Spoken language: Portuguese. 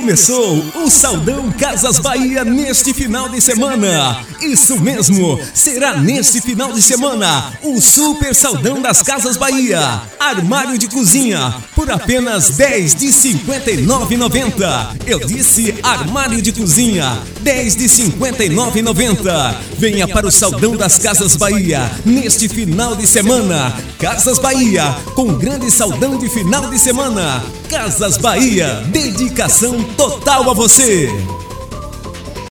Começou o Saldão Casas Bahia neste final de semana. Isso mesmo, será neste final de semana o Super Saldão das Casas Bahia. Armário de cozinha por apenas 10 de 59,90. Eu disse armário de cozinha, 10 de 59,90. Venha para o Saldão das Casas Bahia neste final de semana. Casas Bahia, com grande saldão de final de semana. Casas Bahia, dedicação total a você.